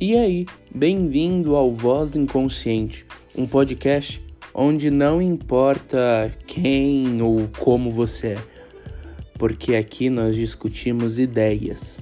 E aí, bem-vindo ao Voz do Inconsciente, um podcast onde não importa quem ou como você é, porque aqui nós discutimos ideias.